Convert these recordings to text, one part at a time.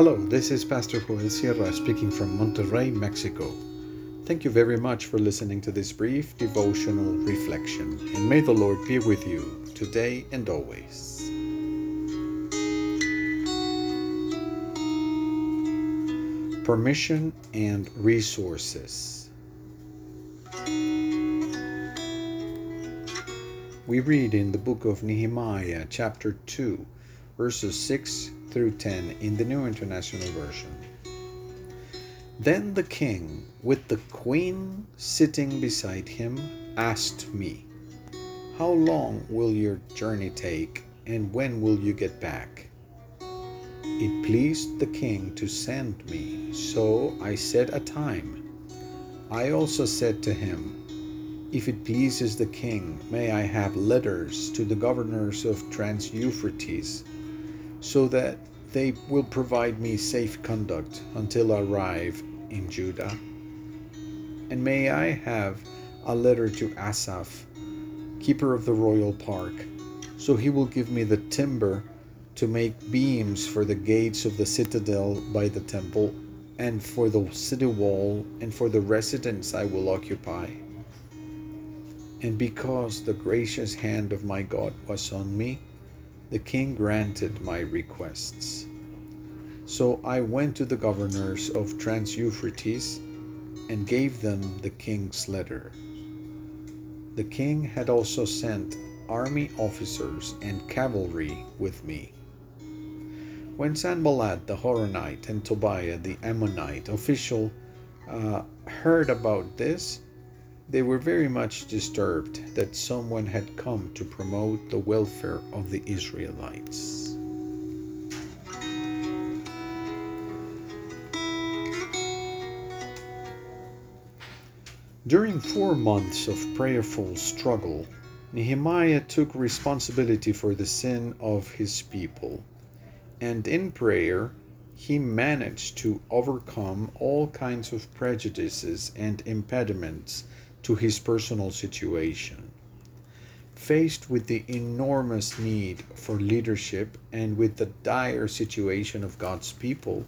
Hello, this is Pastor Joel Sierra speaking from Monterrey, Mexico. Thank you very much for listening to this brief devotional reflection, and may the Lord be with you today and always. Permission and resources. We read in the book of Nehemiah, chapter 2, verses 6 through 10 in the New International Version. Then the king, with the queen sitting beside him, asked me, How long will your journey take, and when will you get back? It pleased the king to send me, so I set a time. I also said to him, If it pleases the king, may I have letters to the governors of Trans Euphrates so that they will provide me safe conduct until I arrive in Judah. And may I have a letter to Asaph, keeper of the royal park, so he will give me the timber to make beams for the gates of the citadel by the temple, and for the city wall, and for the residence I will occupy. And because the gracious hand of my God was on me, the king granted my requests. So I went to the governors of Trans Euphrates and gave them the king's letter. The king had also sent army officers and cavalry with me. When Sanballat the Horonite and Tobiah the Ammonite official uh, heard about this, they were very much disturbed that someone had come to promote the welfare of the Israelites. During four months of prayerful struggle, Nehemiah took responsibility for the sin of his people, and in prayer, he managed to overcome all kinds of prejudices and impediments to his personal situation. Faced with the enormous need for leadership and with the dire situation of God's people,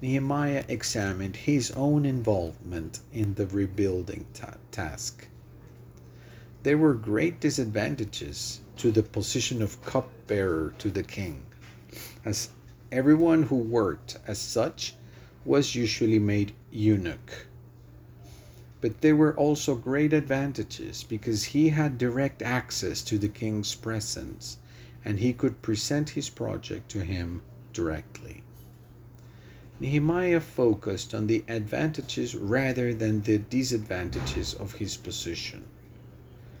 Nehemiah examined his own involvement in the rebuilding ta- task. There were great disadvantages to the position of cupbearer to the king, as everyone who worked as such was usually made eunuch but there were also great advantages because he had direct access to the king's presence and he could present his project to him directly. Nehemiah focused on the advantages rather than the disadvantages of his position.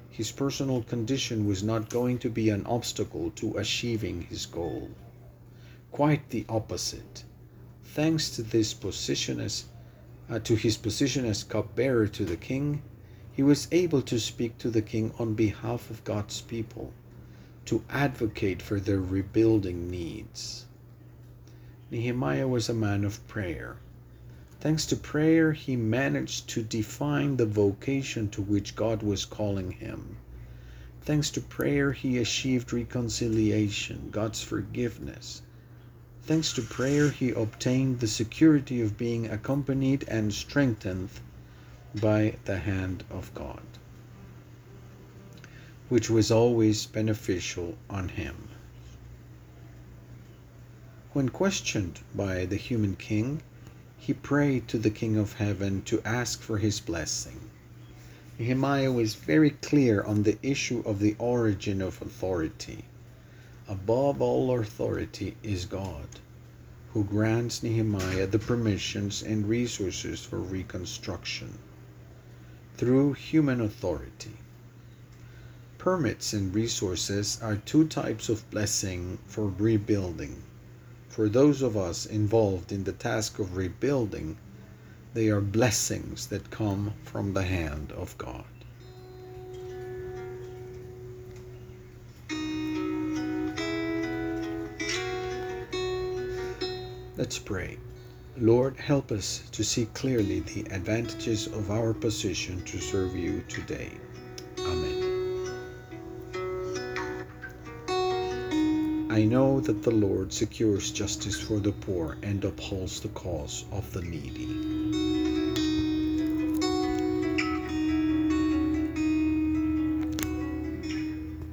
His personal condition was not going to be an obstacle to achieving his goal. Quite the opposite. Thanks to this position as uh, to his position as cupbearer to the king, he was able to speak to the king on behalf of God's people, to advocate for their rebuilding needs. Nehemiah was a man of prayer. Thanks to prayer, he managed to define the vocation to which God was calling him. Thanks to prayer, he achieved reconciliation, God's forgiveness, Thanks to prayer, he obtained the security of being accompanied and strengthened by the hand of God, which was always beneficial on him. When questioned by the human king, he prayed to the King of Heaven to ask for his blessing. Nehemiah was very clear on the issue of the origin of authority. Above all authority is God, who grants Nehemiah the permissions and resources for reconstruction through human authority. Permits and resources are two types of blessing for rebuilding. For those of us involved in the task of rebuilding, they are blessings that come from the hand of God. Let's pray. Lord, help us to see clearly the advantages of our position to serve you today. Amen. I know that the Lord secures justice for the poor and upholds the cause of the needy.